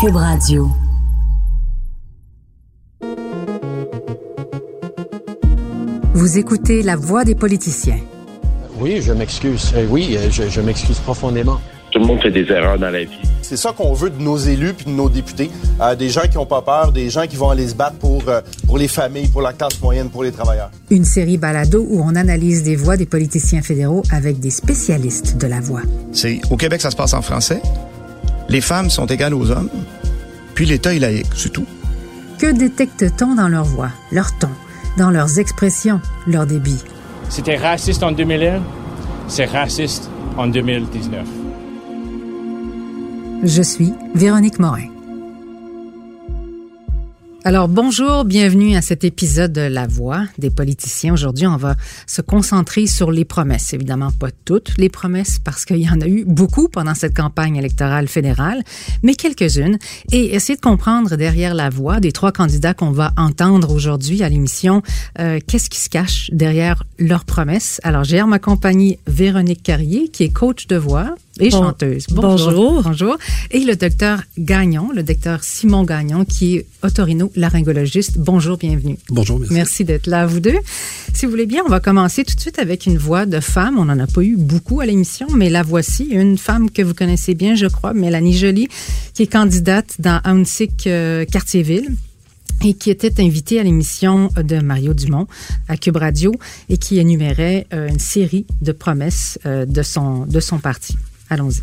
Cube Radio. Vous écoutez La Voix des politiciens. Oui, je m'excuse. Euh, oui, euh, je, je m'excuse profondément. Tout le monde fait des erreurs dans la vie. C'est ça qu'on veut de nos élus puis de nos députés. Euh, des gens qui n'ont pas peur, des gens qui vont aller se battre pour, euh, pour les familles, pour la classe moyenne, pour les travailleurs. Une série balado où on analyse des voix des politiciens fédéraux avec des spécialistes de la voix. C'est au Québec, ça se passe en français. Les femmes sont égales aux hommes. Puis l'État est laïque, c'est tout. Que détecte-t-on dans leur voix, leur ton, dans leurs expressions, leur débit? C'était raciste en 2001, c'est raciste en 2019. Je suis Véronique Morin. Alors bonjour, bienvenue à cet épisode de La Voix des politiciens. Aujourd'hui, on va se concentrer sur les promesses. Évidemment, pas toutes les promesses parce qu'il y en a eu beaucoup pendant cette campagne électorale fédérale, mais quelques-unes. Et essayer de comprendre derrière la voix des trois candidats qu'on va entendre aujourd'hui à l'émission, euh, qu'est-ce qui se cache derrière leurs promesses? Alors, j'ai ma compagnie Véronique Carrier, qui est coach de voix et Bon- chanteuse. bonjour. Bonjour. Et le docteur Gagnon, le docteur Simon Gagnon, qui est otorino-laryngologiste. Bonjour, bienvenue. Bonjour, merci. Merci d'être là, vous deux. Si vous voulez bien, on va commencer tout de suite avec une voix de femme. On n'en a pas eu beaucoup à l'émission, mais la voici. Une femme que vous connaissez bien, je crois, Mélanie Joly, qui est candidate dans Haunsick euh, Quartier-Ville et qui était invitée à l'émission de Mario Dumont à Cube Radio et qui énumérait euh, une série de promesses euh, de, son, de son parti. Allons-y.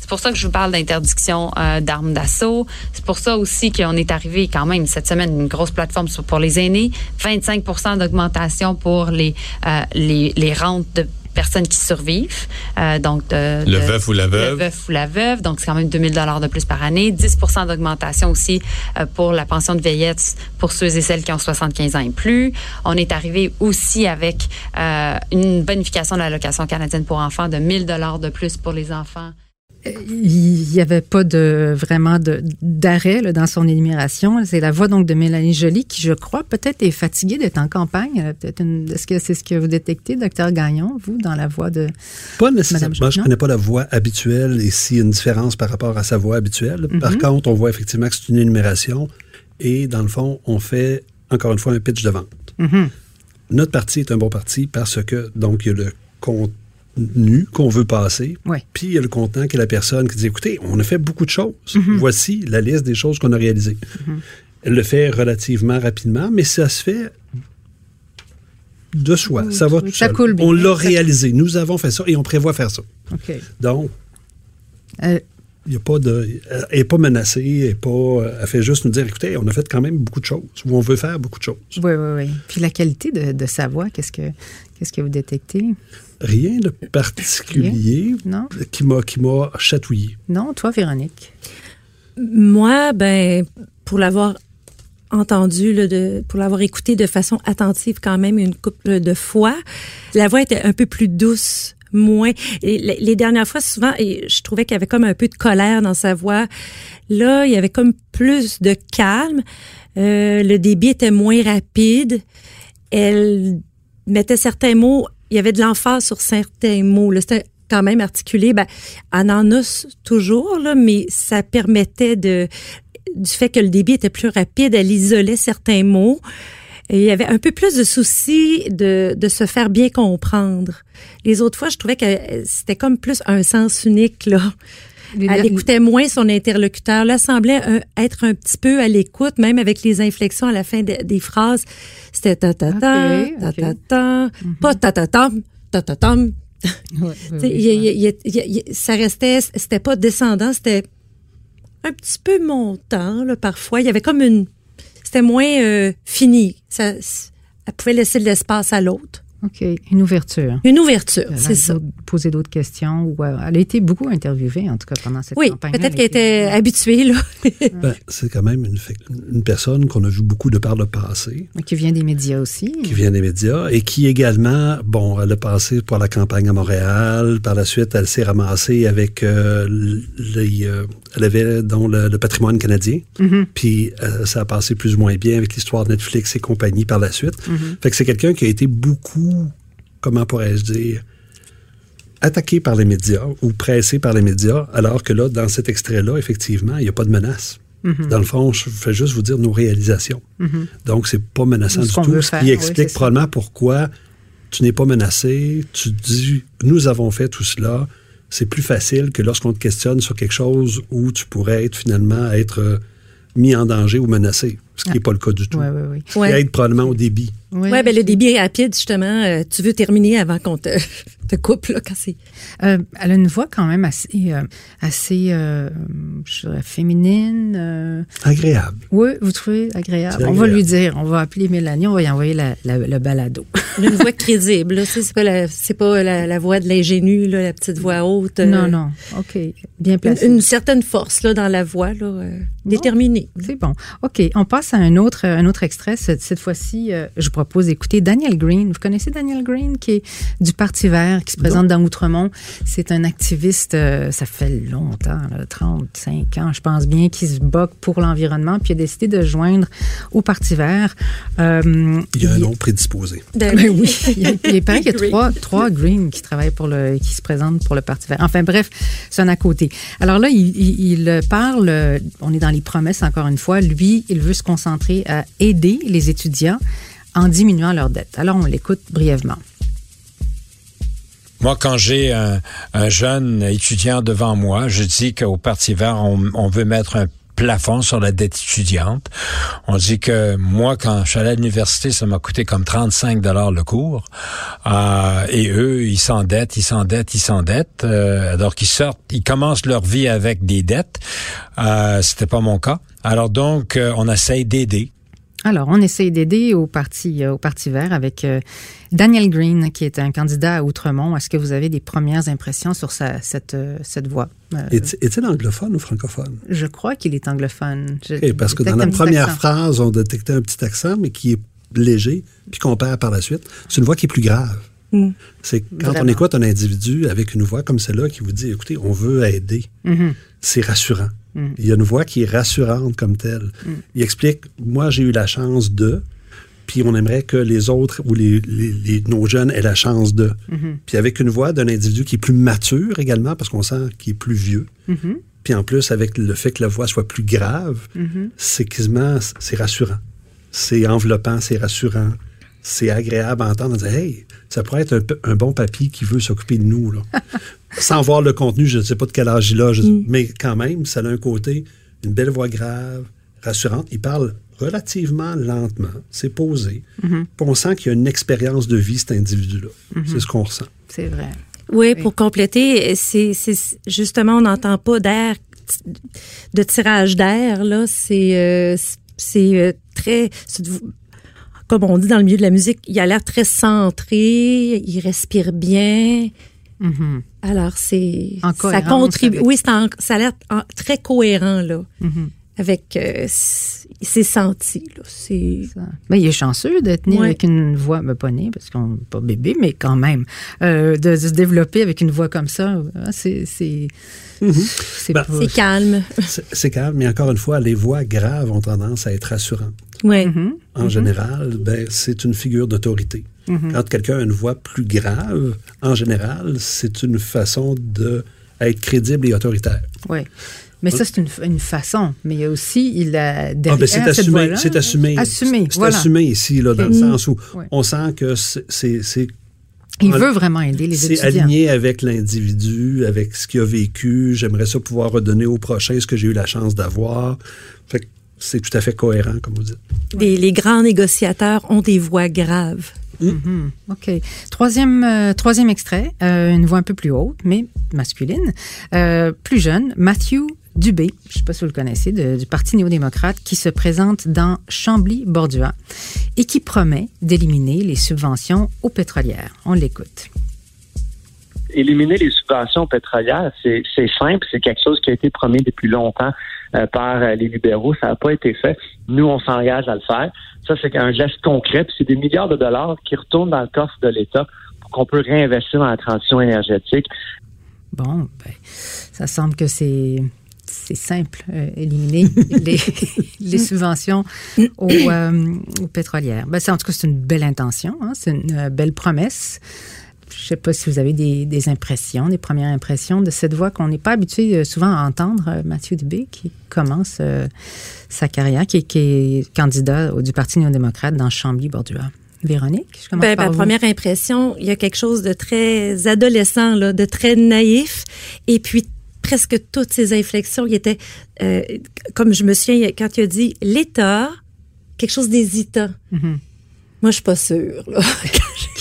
C'est pour ça que je vous parle d'interdiction euh, d'armes d'assaut. C'est pour ça aussi qu'on est arrivé quand même cette semaine une grosse plateforme pour les aînés, 25% d'augmentation pour les, euh, les les rentes de personnes qui survivent. Euh, donc de, Le de- veuf ou la veuve. Le veuf ou la veuve. Donc c'est quand même 2000 dollars de plus par année, 10% d'augmentation aussi euh, pour la pension de vieillesse pour ceux et celles qui ont 75 ans et plus. On est arrivé aussi avec euh, une bonification de l'allocation canadienne pour enfants de 1000 dollars de plus pour les enfants. Il n'y avait pas de vraiment d'arrêt dans son énumération. C'est la voix donc de Mélanie Joly qui, je crois, peut-être est fatiguée d'être en campagne. Une- Est-ce que c'est ce que vous détectez, docteur Gagnon, vous, dans la voix de Pas nécessairement. Madame Je Jean- connais pas la voix habituelle et s'il y a une différence par rapport à sa voix habituelle. Mhm. Par contre, on voit effectivement que c'est une énumération et dans le fond, on fait encore une fois un pitch de vente. Mhm. Notre parti est un bon parti parce que, donc, il y a le contenu qu'on veut passer, puis il y a le contenant qui est la personne qui dit, écoutez, on a fait beaucoup de choses. Mhm. Voici la liste des choses qu'on a réalisées. Elle le fait relativement rapidement, mais ça se fait de soi. Ça va tout Ça seul. coule bien. On l'a réalisé. Nous avons fait ça et on prévoit faire ça. OK. Donc, Euh, il y a pas de, elle n'est pas menacée, elle, est pas, elle fait juste nous dire, écoutez, on a fait quand même beaucoup de choses, ou on veut faire beaucoup de choses. oui, oui, oui. Puis la qualité de, de sa voix, qu'est-ce que qu'est-ce que vous détectez? Rien de particulier Non? qui m'a qui m'a chatouillé. Non, toi, Véronique? Moi, ben, pour l'avoir entendu, là, de, pour l'avoir écouté de façon attentive quand même une couple de fois, la voix était un peu plus douce, moins. Et les, les dernières fois, souvent, et je trouvais qu'il y avait comme un peu de colère dans sa voix. Là, il y avait comme plus de calme. Euh, le débit était moins rapide. Elle mettait certains mots. Il y avait de l'emphase sur certains mots. C'était quand même articulé. Ben, elle en a toujours, là, mais ça permettait de du fait que le débit était plus rapide, elle isolait certains mots. Il y avait un peu plus de souci de, de se faire bien comprendre. Les autres fois, je trouvais que euh, c'était comme plus un sens unique, là. Elle écoutait moins son interlocuteur. Là, elle semblait être un petit peu à l'écoute, même avec les inflexions à la fin de- des phrases. C'était ta ta ta, ta ta ta, pas ta ta ta ta tam. Ouais, oui, Tu sais, oui, il y a- il y a- il y a- il y a- il y a- ça restait, c'était pas descendant, c'était un petit peu montant, là, parfois. Il y avait comme une, c'était moins euh, fini. Ça, elle pouvait laisser de l'espace à l'autre. OK. Une ouverture. Une ouverture, a c'est ça. Poser d'autres questions. Ou, euh, elle a été beaucoup interviewée, en tout cas, pendant cette Oui, campagne. peut-être qu'elle était habituée, là. Ben, c'est quand même une, personne qu'on a vu beaucoup de par le passé, Qui vient des médias aussi. qui vient des médias et qui également, bon, elle a passé pour la campagne à Montréal. Par la suite, elle s'est ramassée avec euh, les, euh, elle avait donc le, le patrimoine canadien. Mhm. Puis euh, ça a passé plus ou moins bien avec l'histoire de Netflix et compagnie par la suite. Mhm. Fait que c'est quelqu'un qui a été beaucoup, comment pourrais-je dire, attaqué par les médias ou pressé par les médias, alors que là, dans cet extrait-là, effectivement, il n'y a pas de menace. Mhm. Dans le fond, je fais juste vous dire nos réalisations. Mhm. Donc, c'est pas menaçant du tout, ce qui oui, explique ça. probablement pourquoi tu n'es pas menacé. Tu dis, nous avons fait tout cela. C'est plus facile que lorsqu'on te questionne sur quelque chose où tu pourrais être finalement être euh, mis en danger ou menacé, ce qui n'est pas le cas du tout. Oui, oui, oui. Ce qui Ouais. aide probablement au débit. Oui. Ouais, ben le débit rapide, justement, euh, tu veux terminer avant qu'on te, te coupe, là, quand c'est. Euh, elle a une voix quand même assez, euh, assez euh, je dirais, féminine. euh. Agréable. Oui, vous trouvez agréable? On va lui dire, on va appeler Mélanie, on va y envoyer la, la- le balado. Une voix crédible, là. C'est pas, la, c'est pas la, la voix de l'ingénu, là, la petite voix haute. euh, non, non. OK. Bien Une, placé. une certaine force, là, dans la voix, là, euh, déterminée. C'est bon. OK. On passe à un autre, un autre extrait. Cette, cette fois-ci, euh, je propose d'écouter Daniel Green. Vous connaissez Daniel Green, qui est du Parti vert, qui se présente dans Outremont. C'est un activiste, euh, ça fait longtemps, là, 35 ans, je pense bien, qui se bat pour l'environnement, puis il a décidé de joindre au Parti vert. Euh, Il y a un nom prédisposé. Ben ben oui, il, y a- il paraît qu'il y a trois, trois Green qui travaillent pour le, qui se présentent pour le Parti vert. Enfin bref, c'est un à côté. Alors là, il, il- il parle, euh, on est dans les promesses encore une fois, lui, il veut se concentrer à aider les étudiants en diminuant leurs dettes. Alors on l'écoute brièvement. Moi, quand j'ai un, un jeune étudiant devant moi, je dis qu'au Parti vert, on, on veut mettre un plafond sur la dette étudiante. On dit que moi, quand je suis allé à l'université, ça m'a coûté comme 35 dollars le cours. Euh, et eux, ils s'endettent, ils s'endettent, ils s'endettent. Euh, alors qu'ils sortent, ils commencent leur vie avec des dettes. Euh, C'était pas mon cas. Alors donc, euh, on essaye d'aider. Alors, on essaye d'aider au parti, euh, au parti vert avec euh, Daniel Green, qui est un candidat à Outremont. Est-ce que vous avez des premières impressions sur sa, cette, euh, cette voix? Euh, Est- Est-il anglophone ou francophone? je crois qu'il est anglophone. Je- parce que dans la première accent. phrase, on détectait un petit accent, mais qui est léger, puis qu'on perd par la suite. C'est une voix qui est plus grave. Mm. C'est quand on écoute un individu avec une voix comme celle-là qui vous dit, écoutez, on veut aider. Mhm. C'est rassurant. Mm. Il y a une voix qui est rassurante comme telle. Il explique, moi, j'ai eu la chance de, puis on aimerait que les autres ou les, les- les- nos jeunes aient la chance de. Mhm. Puis avec une voix d'un individu qui est plus mature également, parce qu'on sent qu'il est plus vieux. Mhm. Puis en plus, avec le fait que la voix soit plus grave, Mhm. c'est quasiment, c'est rassurant. C'est enveloppant, c'est rassurant. C'est agréable à entendre. On dit, hey, ça pourrait être un, bon papy qui veut s'occuper de nous. Là. Sans voir le contenu, je ne sais pas de quel âge il a, je- mais quand même, ça a un côté, une belle voix grave, rassurante. Il parle relativement lentement, c'est posé. Mhm. Puis on sent qu'il y a une expérience de vie, cet individu-là. Mhm. C'est ce qu'on ressent. C'est vrai. Oui, pour compléter, c'est c'est- justement, on n'entend pas d'air, de tirage d'air, là. C'est euh, c'est euh, très. De- Comme on dit dans le milieu de la musique, il a l'air très centré, il respire bien. Mhm. Alors, c'est. Ça contribue. avec- Oui, c'est en- ça a l'air très cohérent, là. Mhm. Avec. euh, c- c'est senti, là. Ben, il est chanceux d'être né Ouais. avec une voix, ben, pas né, parce qu'on n'est pas bébé, mais quand même, euh, de, de se développer avec une voix comme ça, hein, c'est c'est c'est Ben, calme. C'est c'est calme, mais encore une fois, les voix graves ont tendance à être rassurantes. Oui. Mhm. En général, ben, c'est une figure d'autorité. Mhm. Quand quelqu'un a une voix plus grave, en général, c'est une façon de être crédible et autoritaire. Ouais. Mais ça, c'est une, une façon. Mais il y a aussi, il a Ah, derrière ben, c'est cette assumé, c'est assumé. Assumé, C'est voilà. assumé ici, là, dans le sens où on sent que c'est- c'est c'est- Il en- veut vraiment aider les c'est étudiants. aligné avec l'individu, avec ce qu'il a vécu. J'aimerais ça pouvoir redonner au prochain ce que j'ai eu la chance d'avoir. Fait que c'est tout à fait cohérent, comme vous dites. Les, les grands négociateurs ont des voix graves. Mhm. OK. Troisième, euh, troisième extrait, euh, une voix un peu plus haute, mais masculine, euh, plus jeune, Matthew Dubé, je ne sais pas si vous le connaissez, de- du Parti néo-démocrate, qui se présente dans Chambly-Bordua et qui promet d'éliminer les subventions aux pétrolières. On l'écoute. Éliminer les subventions pétrolières, c'est simple, c'est quelque chose qui a été promis depuis longtemps euh, par euh, les libéraux. Ça n'a pas été fait. Nous, on s'engage à le faire. Ça, c'est un geste concret. C'est des milliards de dollars qui retournent dans le coffre de l'État pour qu'on peut réinvestir dans la transition énergétique. Bon, ben, ça semble que c'est simple, euh, éliminer les, subventions aux, pétrolières. Ben, en tout cas, c'est une belle intention, hein, c'est une belle promesse. Je sais pas si vous avez des, des impressions, des premières impressions de cette voix qu'on n'est pas habitué euh, souvent à entendre, euh, Mathieu Dubé, qui commence euh, sa carrière, qui, qui est candidat du Parti néo-démocrate dans Chambly-Bordua. Véronique, je commence Ben, par ma vous. première impression, il y a quelque chose de très adolescent, là, de très naïf. Et puis, presque toutes ces inflexions, il était, euh, comme je me souviens, quand il a dit l'État, quelque chose d'hésitant. Mhm. Moi, je suis pas sûre. là.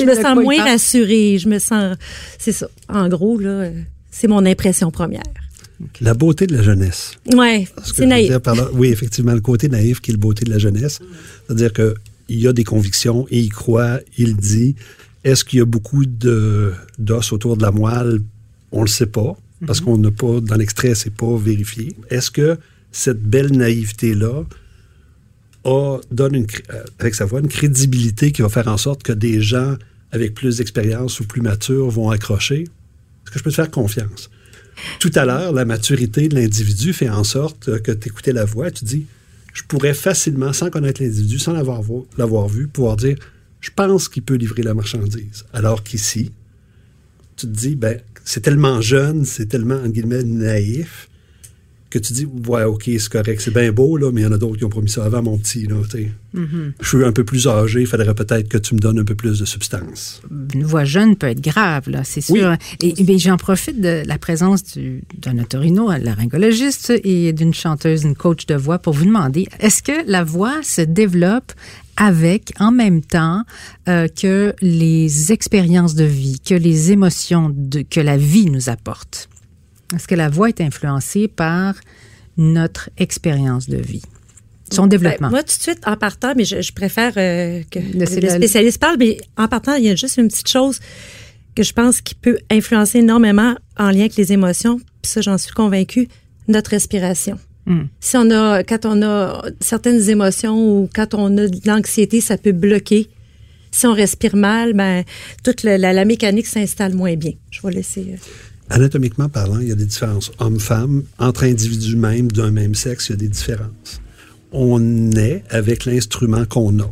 je me sens moins rassurée. Je me sens... C'est ça. En gros, là, c'est mon impression première. La beauté de la jeunesse. Que c'est naïf. dire par là- oui, effectivement, le côté naïf qui est le beauté de la jeunesse. C'est-à-dire qu'il y a des convictions, et il croit, il dit. Est-ce qu'il y a beaucoup de- d'os autour de la moelle? On le sait pas, parce qu'on n'a pas, dans l'extrait, c'est pas vérifié. Est-ce que cette belle naïveté-là donne euh, avec sa voix une crédibilité qui va faire en sorte que des gens avec plus d'expérience ou plus matures vont accrocher? Est-ce que je peux te faire confiance? Tout à l'heure, la maturité de l'individu fait en sorte euh, que tu écoutais la voix, tu dis, je pourrais facilement, sans connaître l'individu, sans l'avoir vo- l'avoir vu, pouvoir dire, je pense qu'il peut livrer la marchandise. Alors qu'ici, tu te dis, ben, c'est tellement jeune, c'est tellement, en guillemets, naïf, que tu dis, ouais, OK, c'est correct, c'est bien beau, là, mais il y en a d'autres qui ont promis ça avant, mon petit, là. Mhm. Je suis un peu plus âgé, il faudrait peut-être que tu me donnes un peu plus de substance. une voix jeune peut être grave, là, c'est sûr. Et, j'en profite de la présence du- d'un otorino, un laryngologiste et d'une chanteuse, une coach de voix pour vous demander, est-ce que la voix se développe avec, en même temps, euh, que les expériences de vie, que les émotions de, que la vie nous apporte? Est-ce que la voix est influencée par notre expérience de vie? Son développement. Ben, moi, tout de suite, en partant, mais je, je préfère euh, que le la- spécialiste parle, mais en partant, il y a juste une petite chose que je pense qui peut influencer énormément en lien avec les émotions, puis ça, j'en suis convaincue, notre respiration. Hmm. Si on a, quand on a certaines émotions ou quand on a de l'anxiété, ça peut bloquer. Si on respire mal, ben, toute le- la, la mécanique s'installe moins bien. Je vais laisser. euh, Anatomiquement parlant, il y a des différences hommes-femmes. Entre individus même d'un même sexe, il y a des différences. On naît avec l'instrument qu'on a.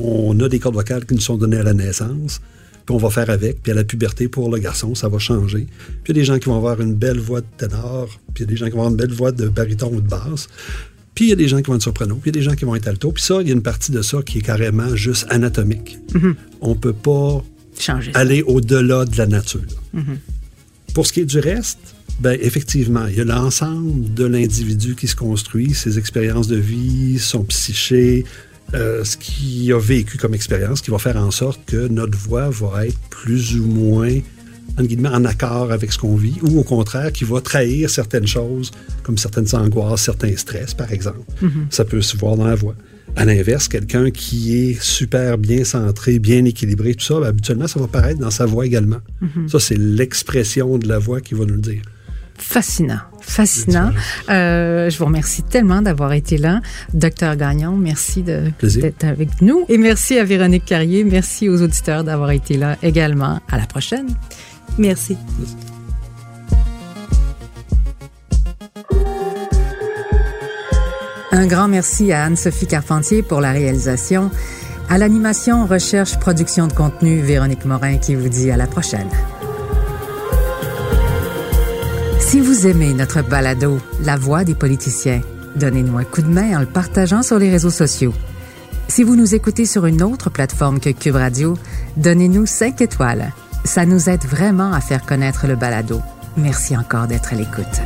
On a des cordes vocales qui nous sont données à la naissance, puis on va faire avec. Puis à la puberté, pour le garçon, ça va changer. Puis il y a des gens qui vont avoir une belle voix de ténor, puis il y a des gens qui vont avoir une belle voix de baryton ou de basse. Puis il y a des gens qui vont être soprano, puis il y a des gens qui vont être alto. Puis ça, il y a une partie de ça qui est carrément juste anatomique. On peut pas Changer. aller au-delà de la nature. Mhm. Pour ce qui est du reste, ben effectivement, il y a l'ensemble de l'individu qui se construit, ses expériences de vie, son psyché, euh, ce qu'il a vécu comme expérience, qui va faire en sorte que notre voix va être plus ou moins en accord avec ce qu'on vit, ou au contraire, qui va trahir certaines choses, comme certaines angoisses, certains stress, par exemple. Mhm. Ça peut se voir dans la voix. À l'inverse, quelqu'un qui est super bien centré, bien équilibré, tout ça, ben, habituellement, ça va paraître dans sa voix également. Mhm. Ça, c'est l'expression de la voix qui va nous le dire. Fascinant, fascinant. Euh, je vous remercie tellement d'avoir été là. Docteur Gagnon, merci d'être avec nous. Et merci à Véronique Carrier. Merci aux auditeurs d'avoir été là également. À la prochaine. Merci. Un grand merci à Anne-Sophie Carpentier pour la réalisation. À l'animation, recherche, production de contenu, Véronique Morin qui vous dit à la prochaine. Si vous aimez notre balado, La voix des politiciens, donnez-nous un coup de main en le partageant sur les réseaux sociaux. Si vous nous écoutez sur une autre plateforme que Cube Radio, donnez-nous 5 étoiles. Ça nous aide vraiment à faire connaître le balado. Merci encore d'être à l'écoute.